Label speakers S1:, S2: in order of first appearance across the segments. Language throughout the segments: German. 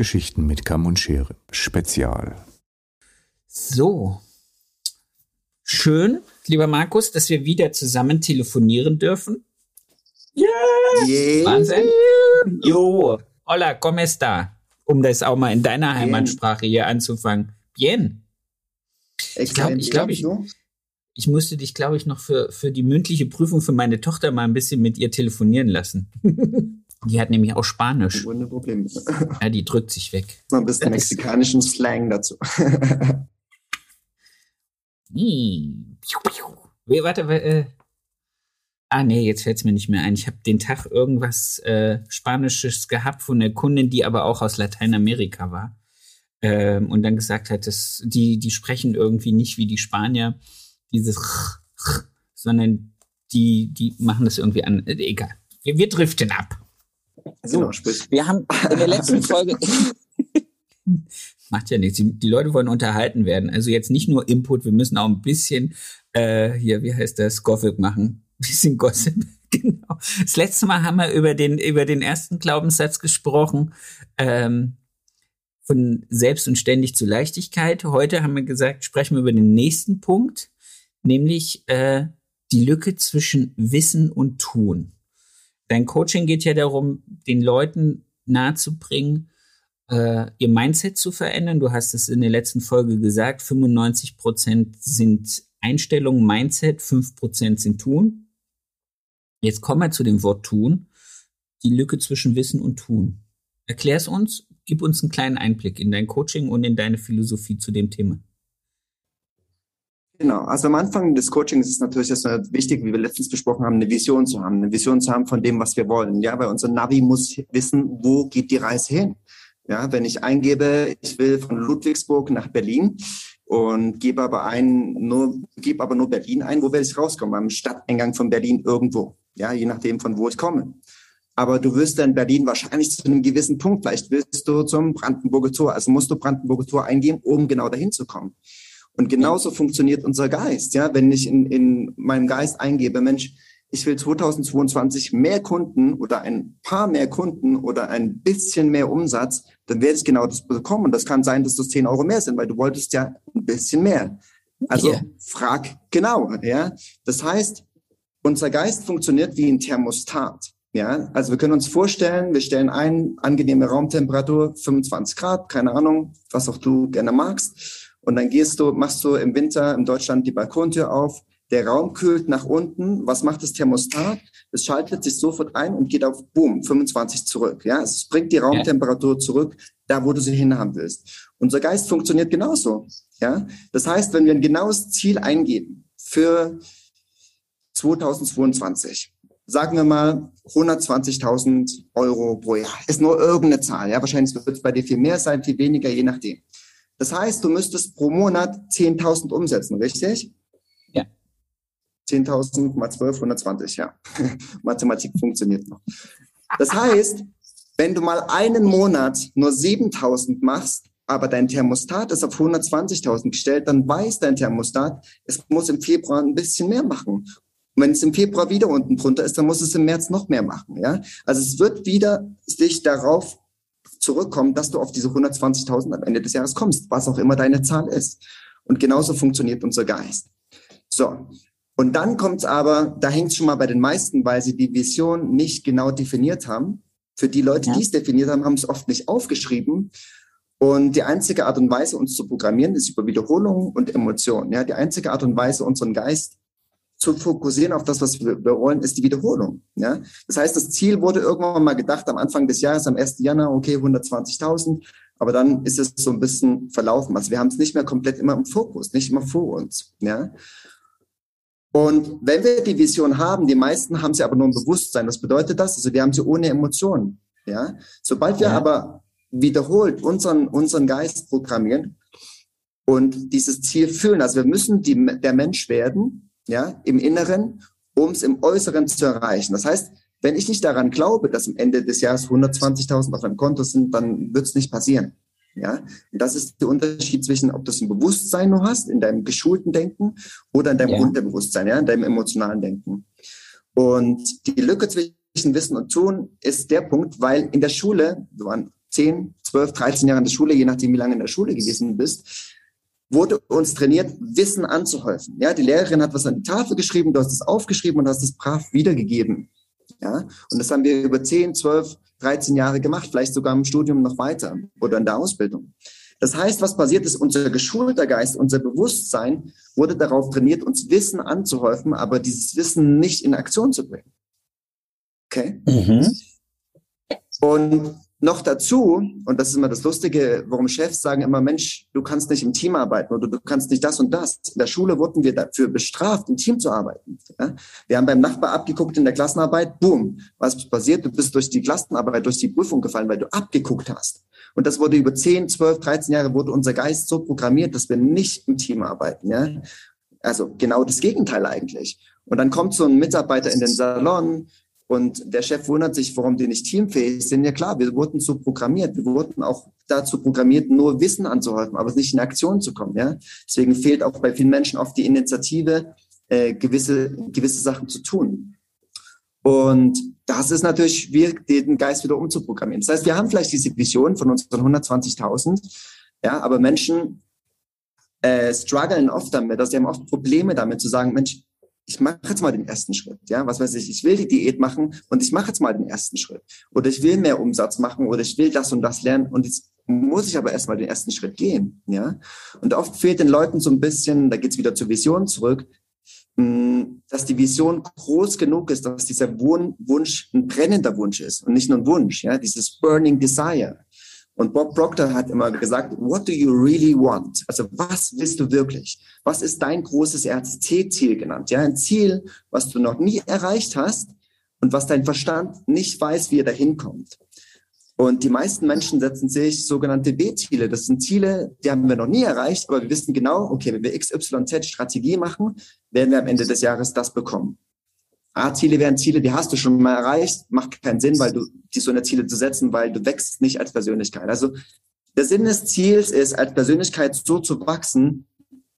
S1: Erfolgsgeschichten mit Kamm und Schere. Spezial.
S2: So. Schön, lieber Markus, dass wir wieder zusammen telefonieren dürfen.
S3: Yeah.
S2: yeah. Wahnsinn. Jo. Hola, ¿cómo está? Um das auch mal in deiner Bien. Heimatsprache hier anzufangen. Bien. Ich glaube, ich, glaub, ich, ich musste dich, glaube ich, noch für, für die mündliche Prüfung für meine Tochter mal ein bisschen mit ihr telefonieren lassen. die hat nämlich auch Spanisch.
S3: Ohne Problem.
S2: Ja, die drückt sich weg.
S3: Mal ein bisschen mexikanischen Slang dazu.
S2: Warte, äh, ah nee, jetzt fällt es mir nicht mehr ein. Ich habe den Tag irgendwas äh, Spanisches gehabt von der Kundin, die aber auch aus Lateinamerika war. Ähm, und dann gesagt hat, dass die, die sprechen irgendwie nicht wie die Spanier, dieses sondern die, die machen das irgendwie an. Äh, egal. Wir, wir driften ab.
S3: So, genau,
S2: wir haben in der letzten Folge macht ja nichts. Die, die, Leute wollen unterhalten werden. Also jetzt nicht nur Input, wir müssen auch ein bisschen äh, hier, wie heißt das, Gossip machen. Ein bisschen Gossip. genau. Das letzte Mal haben wir über den, über den ersten Glaubenssatz gesprochen. Ähm, von selbst und ständig zu Leichtigkeit. Heute haben wir gesagt, sprechen wir über den nächsten Punkt, nämlich äh, die Lücke zwischen Wissen und Tun. Dein Coaching geht ja darum, den Leuten nahezubringen, äh, ihr Mindset zu verändern. Du hast es in der letzten Folge gesagt, 95 Prozent sind Einstellungen, Mindset, 5 Prozent sind Tun. Jetzt kommen wir zu dem Wort Tun, die Lücke zwischen Wissen und Tun. Erklär es uns, gib uns einen kleinen Einblick in dein Coaching und in deine Philosophie zu dem Thema.
S3: Genau, also am Anfang des Coachings ist natürlich erstmal wichtig, wie wir letztens besprochen haben, eine Vision zu haben, eine Vision zu haben von dem, was wir wollen. Ja, weil unser Navi muss wissen, wo geht die Reise hin. Ja, wenn ich eingebe, ich will von Ludwigsburg nach Berlin und gebe aber ein, nur, gebe aber nur Berlin ein, wo werde ich rauskommen? Am Stadteingang von Berlin irgendwo. Ja, je nachdem, von wo ich komme. Aber du wirst dann Berlin wahrscheinlich zu einem gewissen Punkt, vielleicht willst du zum Brandenburger Tor, also musst du Brandenburger Tor eingeben, um genau dahin zu kommen. Und genauso funktioniert unser Geist. Ja, wenn ich in, in meinem Geist eingebe, Mensch, ich will 2022 mehr Kunden oder ein paar mehr Kunden oder ein bisschen mehr Umsatz, dann werde ich genau das bekommen. Und das kann sein, dass das 10 Euro mehr sind, weil du wolltest ja ein bisschen mehr. Also yeah. frag genau, ja. Das heißt, unser Geist funktioniert wie ein Thermostat. Ja, also wir können uns vorstellen, wir stellen ein, angenehme Raumtemperatur, 25 Grad, keine Ahnung, was auch du gerne magst. Und dann gehst du, machst du im Winter in Deutschland die Balkontür auf, der Raum kühlt nach unten. Was macht das Thermostat? Es schaltet sich sofort ein und geht auf Boom, 25 zurück. Ja, es bringt die Raumtemperatur zurück, da wo du sie hinhaben willst. Unser Geist funktioniert genauso. Ja, das heißt, wenn wir ein genaues Ziel eingeben für 2022, sagen wir mal 120.000 Euro pro Jahr, ist nur irgendeine Zahl. Ja, wahrscheinlich wird es bei dir viel mehr sein, viel weniger, je nachdem. Das heißt, du müsstest pro Monat 10.000 umsetzen, richtig? 10.000 mal 12, 120, ja. Mathematik funktioniert noch. Das heißt, wenn du mal einen Monat nur 7.000 machst, aber dein Thermostat ist auf 120.000 gestellt, dann weiß dein Thermostat, es muss im Februar ein bisschen mehr machen. Und wenn es im Februar wieder unten drunter ist, dann muss es im März noch mehr machen. Ja? Also es wird wieder sich darauf zurückkommen, dass du auf diese 120.000 am Ende des Jahres kommst, was auch immer deine Zahl ist. Und genauso funktioniert unser Geist. So, und dann kommt es aber, da hängt es schon mal bei den meisten, weil sie die Vision nicht genau definiert haben. Für die Leute, ja. die es definiert haben, haben es oft nicht aufgeschrieben. Und die einzige Art und Weise, uns zu programmieren, ist über Wiederholung und Emotionen. Ja, die einzige Art und Weise, unseren Geist zu fokussieren auf das, was wir wollen, ist die Wiederholung. Ja, das heißt, das Ziel wurde irgendwann mal gedacht am Anfang des Jahres, am 1. Januar, okay, 120.000. Aber dann ist es so ein bisschen verlaufen. Also wir haben es nicht mehr komplett immer im Fokus, nicht immer vor uns. Ja, und wenn wir die Vision haben, die meisten haben sie aber nur im Bewusstsein. Was bedeutet das? Also wir haben sie ohne Emotionen. Ja, sobald wir ja. aber wiederholt unseren unseren Geist programmieren und dieses Ziel fühlen, also wir müssen die, der Mensch werden, ja, im Inneren, um es im Äußeren zu erreichen. Das heißt, wenn ich nicht daran glaube, dass am Ende des Jahres 120.000 auf meinem Konto sind, dann wird es nicht passieren. Ja, und das ist der Unterschied zwischen, ob du es im Bewusstsein nur hast, in deinem geschulten Denken oder in deinem ja. Unterbewusstsein, ja, in deinem emotionalen Denken. Und die Lücke zwischen Wissen und Tun ist der Punkt, weil in der Schule, 10, 12, 13 Jahren in der Schule, je nachdem, wie lange in der Schule gewesen bist, wurde uns trainiert, Wissen anzuhäufen. Ja, die Lehrerin hat was an die Tafel geschrieben, du hast es aufgeschrieben und hast es brav wiedergegeben. Ja, und das haben wir über 10, 12, 13 Jahre gemacht, vielleicht sogar im Studium noch weiter oder in der Ausbildung. Das heißt, was passiert ist, unser geschulter Geist, unser Bewusstsein wurde darauf trainiert, uns Wissen anzuhäufen, aber dieses Wissen nicht in Aktion zu bringen. Okay? Mhm. Und noch dazu, und das ist immer das Lustige, warum Chefs sagen immer, Mensch, du kannst nicht im Team arbeiten oder du kannst nicht das und das. In der Schule wurden wir dafür bestraft, im Team zu arbeiten. Ja? Wir haben beim Nachbar abgeguckt in der Klassenarbeit, boom, was passiert? Du bist durch die Klassenarbeit, durch die Prüfung gefallen, weil du abgeguckt hast. Und das wurde über 10, 12, 13 Jahre wurde unser Geist so programmiert, dass wir nicht im Team arbeiten. Ja? Also genau das Gegenteil eigentlich. Und dann kommt so ein Mitarbeiter in den Salon und der Chef wundert sich, warum die nicht teamfähig sind. Ja klar, wir wurden so programmiert. Wir wurden auch dazu programmiert, nur Wissen anzuhäufen, aber nicht in Aktion zu kommen. Ja? Deswegen fehlt auch bei vielen Menschen oft die Initiative, äh, gewisse, gewisse Sachen zu tun. Und das ist natürlich schwierig, den Geist wieder umzuprogrammieren. Das heißt, wir haben vielleicht diese Vision von unseren 120.000, ja, aber Menschen äh, strugglen oft damit, also sie haben oft Probleme damit zu sagen, Mensch, ich mache jetzt mal den ersten Schritt, ja, was weiß ich, ich will die Diät machen und ich mache jetzt mal den ersten Schritt oder ich will mehr Umsatz machen oder ich will das und das lernen und jetzt muss ich aber erstmal den ersten Schritt gehen, ja. Und oft fehlt den Leuten so ein bisschen, da geht's wieder zur Vision zurück, dass die Vision groß genug ist, dass dieser Wunsch ein brennender Wunsch ist und nicht nur ein Wunsch, ja, dieses burning desire. Und Bob Proctor hat immer gesagt, what do you really want? Also was willst du wirklich? Was ist dein großes RC-Ziel genannt? Ja, ein Ziel, was du noch nie erreicht hast und was dein Verstand nicht weiß, wie er dahin kommt. Und die meisten Menschen setzen sich sogenannte B-Ziele. Das sind Ziele, die haben wir noch nie erreicht, aber wir wissen genau, okay, wenn wir XYZ Strategie machen, werden wir am Ende des Jahres das bekommen. A-Ziele wären Ziele, die hast du schon mal erreicht, macht keinen Sinn, weil du die so eine Ziele zu setzen, weil du wächst nicht als Persönlichkeit. Also der Sinn des Ziels ist, als Persönlichkeit so zu wachsen,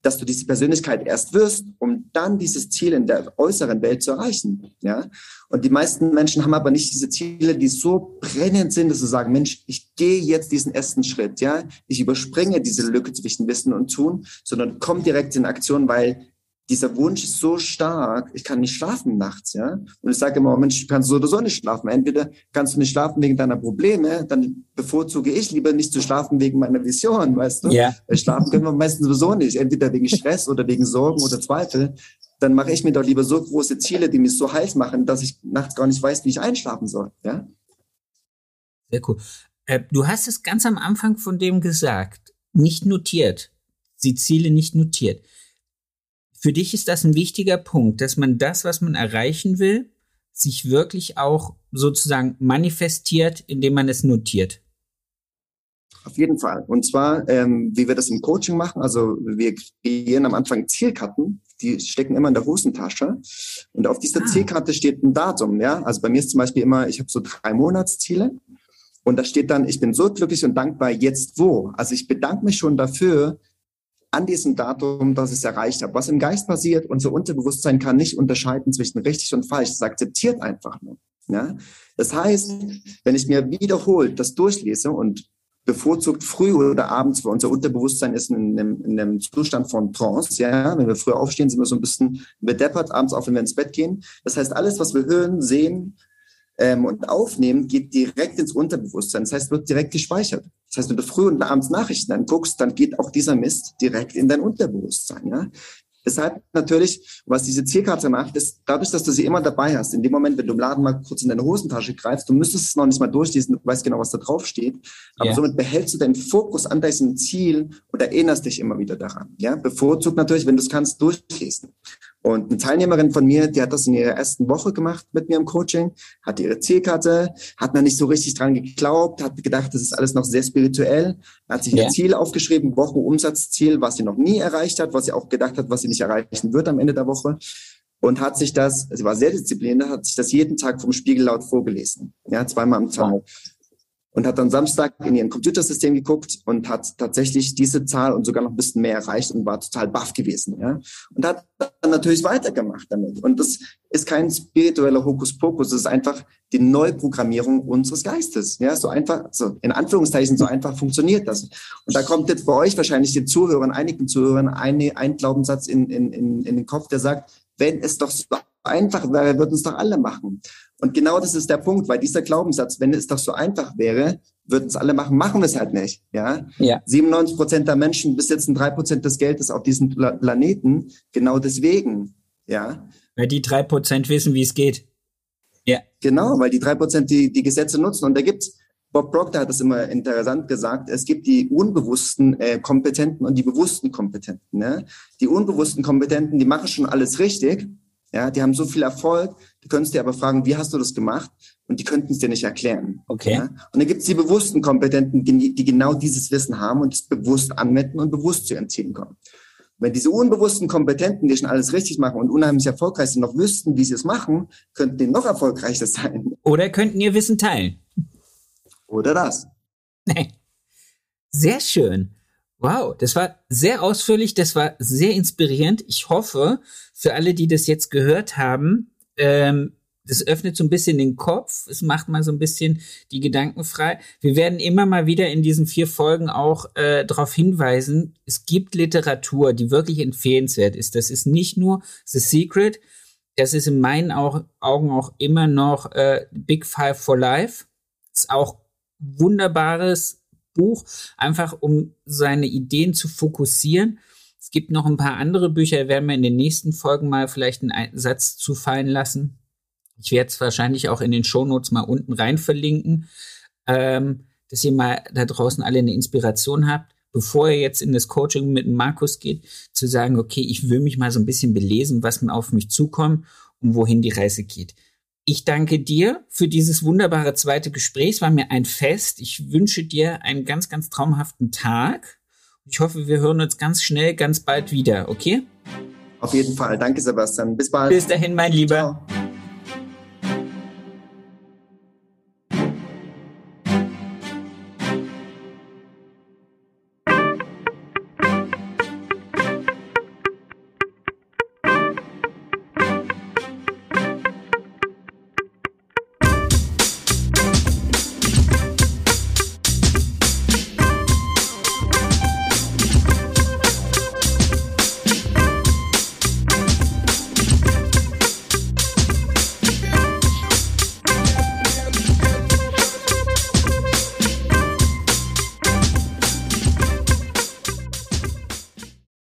S3: dass du diese Persönlichkeit erst wirst, um dann dieses Ziel in der äußeren Welt zu erreichen. Ja? Und die meisten Menschen haben aber nicht diese Ziele, die so brennend sind, dass sie sagen, Mensch, ich gehe jetzt diesen ersten Schritt. Ja? Ich überspringe diese Lücke zwischen Wissen und Tun, sondern komme direkt in Aktion, weil dieser Wunsch ist so stark, ich kann nicht schlafen nachts, ja. Und ich sage immer, Mensch, du kannst so oder so nicht schlafen. Entweder kannst du nicht schlafen wegen deiner Probleme, dann bevorzuge ich lieber nicht zu schlafen wegen meiner Vision, weißt du? Ja. Weil schlafen können wir meistens sowieso nicht, entweder wegen Stress oder wegen Sorgen oder Zweifel. Dann mache ich mir doch lieber so große Ziele, die mich so heiß machen, dass ich nachts gar nicht weiß, wie ich einschlafen soll, ja.
S2: Sehr cool. Äh, du hast es ganz am Anfang von dem gesagt, nicht notiert. Die Ziele nicht notiert. Für dich ist das ein wichtiger Punkt, dass man das, was man erreichen will, sich wirklich auch sozusagen manifestiert, indem man es notiert.
S3: Auf jeden Fall. Und zwar, ähm, wie wir das im Coaching machen, also wir kreieren am Anfang Zielkarten, die stecken immer in der Hosentasche. Und auf dieser ah. Zielkarte steht ein Datum. Ja, Also bei mir ist zum Beispiel immer, ich habe so drei Monatsziele. Und da steht dann, ich bin so glücklich und dankbar jetzt wo. Also ich bedanke mich schon dafür, an diesem Datum, dass ich es erreicht habe. Was im Geist passiert, unser Unterbewusstsein kann nicht unterscheiden zwischen richtig und falsch. Es akzeptiert einfach nur. Ja? Das heißt, wenn ich mir wiederholt das durchlese und bevorzugt früh oder abends, weil unser Unterbewusstsein ist in einem, in einem Zustand von Trance. Ja, wenn wir früh aufstehen, sind wir so ein bisschen bedeppert, abends auch, wenn wir ins Bett gehen. Das heißt, alles, was wir hören, sehen, ähm, und aufnehmen, geht direkt ins Unterbewusstsein. Das heißt, wird direkt gespeichert. Das heißt, wenn du früh und abends Nachrichten anguckst, dann geht auch dieser Mist direkt in dein Unterbewusstsein. Ja? Deshalb natürlich, was diese Zielkarte macht, ist dadurch, dass du sie immer dabei hast. In dem Moment, wenn du im Laden mal kurz in deine Hosentasche greifst, du müsstest es noch nicht mal durchlesen, du weißt genau, was da drauf steht. Aber yeah. somit behältst du deinen Fokus an deinem Ziel und erinnerst dich immer wieder daran. Ja, bevorzugt natürlich, wenn du es kannst, durchlesen. Und eine Teilnehmerin von mir, die hat das in ihrer ersten Woche gemacht mit mir im Coaching, hat ihre Zielkarte, hat noch nicht so richtig dran geglaubt, hat gedacht, das ist alles noch sehr spirituell, hat sich ja. ein Ziel aufgeschrieben, Wochenumsatzziel, was sie noch nie erreicht hat, was sie auch gedacht hat, was sie nicht erreichen wird am Ende der Woche. Und hat sich das, sie war sehr diszipliniert, hat sich das jeden Tag vom Spiegel laut vorgelesen. Ja, zweimal am Tag. und hat dann Samstag in ihren Computersystem geguckt und hat tatsächlich diese Zahl und sogar noch ein bisschen mehr erreicht und war total baff gewesen. Ja? Und hat natürlich weitergemacht damit. Und das ist kein spiritueller Hokuspokus, es ist einfach die Neuprogrammierung unseres Geistes. Ja, so einfach, so in Anführungszeichen, so einfach funktioniert das. Und da kommt jetzt bei euch wahrscheinlich den Zuhörern, einigen Zuhörern, eine, ein Glaubenssatz in, in, in, in den Kopf, der sagt, wenn es doch so einfach wäre, würden es doch alle machen. Und genau das ist der Punkt, weil dieser Glaubenssatz, wenn es doch so einfach wäre, würden es alle machen, machen wir es halt nicht. Ja? ja. 97 Prozent der Menschen besitzen drei Prozent des Geldes auf diesem Planeten. Genau deswegen. Ja.
S2: Weil die drei Prozent wissen, wie es geht.
S3: Ja. Genau, weil die drei Prozent die, die Gesetze nutzen. Und da gibt's Bob Proctor hat es immer interessant gesagt, es gibt die unbewussten äh, Kompetenten und die bewussten Kompetenten. Ne? Die unbewussten Kompetenten, die machen schon alles richtig, ja, die haben so viel Erfolg, du könntest dir aber fragen, wie hast du das gemacht? Und die könnten es dir nicht erklären.
S2: Okay.
S3: Ja? Und dann gibt es die bewussten Kompetenten, die genau dieses Wissen haben und es bewusst anwenden und bewusst zu ihren Zielen kommen. Wenn diese unbewussten Kompetenten, die schon alles richtig machen und unheimlich erfolgreich sind, noch wüssten, wie sie es machen, könnten die noch erfolgreicher sein.
S2: Oder könnten ihr Wissen teilen.
S3: Oder das.
S2: Sehr schön. Wow, das war sehr ausführlich, das war sehr inspirierend. Ich hoffe, für alle, die das jetzt gehört haben, ähm, das öffnet so ein bisschen den Kopf, es macht mal so ein bisschen die Gedanken frei. Wir werden immer mal wieder in diesen vier Folgen auch äh, darauf hinweisen, es gibt Literatur, die wirklich empfehlenswert ist. Das ist nicht nur The Secret, das ist in meinen Augen auch immer noch äh, Big Five for Life. Ist auch wunderbares Buch, einfach um seine Ideen zu fokussieren. Es gibt noch ein paar andere Bücher, werden wir in den nächsten Folgen mal vielleicht einen Satz zufallen lassen. Ich werde es wahrscheinlich auch in den Shownotes mal unten rein verlinken, ähm, dass ihr mal da draußen alle eine Inspiration habt, bevor ihr jetzt in das Coaching mit Markus geht, zu sagen, okay, ich will mich mal so ein bisschen belesen, was auf mich zukommt und wohin die Reise geht. Ich danke dir für dieses wunderbare zweite Gespräch. Es war mir ein Fest. Ich wünsche dir einen ganz, ganz traumhaften Tag. Ich hoffe, wir hören uns ganz schnell, ganz bald wieder, okay?
S3: Auf jeden Fall. Danke, Sebastian. Bis bald.
S2: Bis dahin, mein Lieber. Ciao.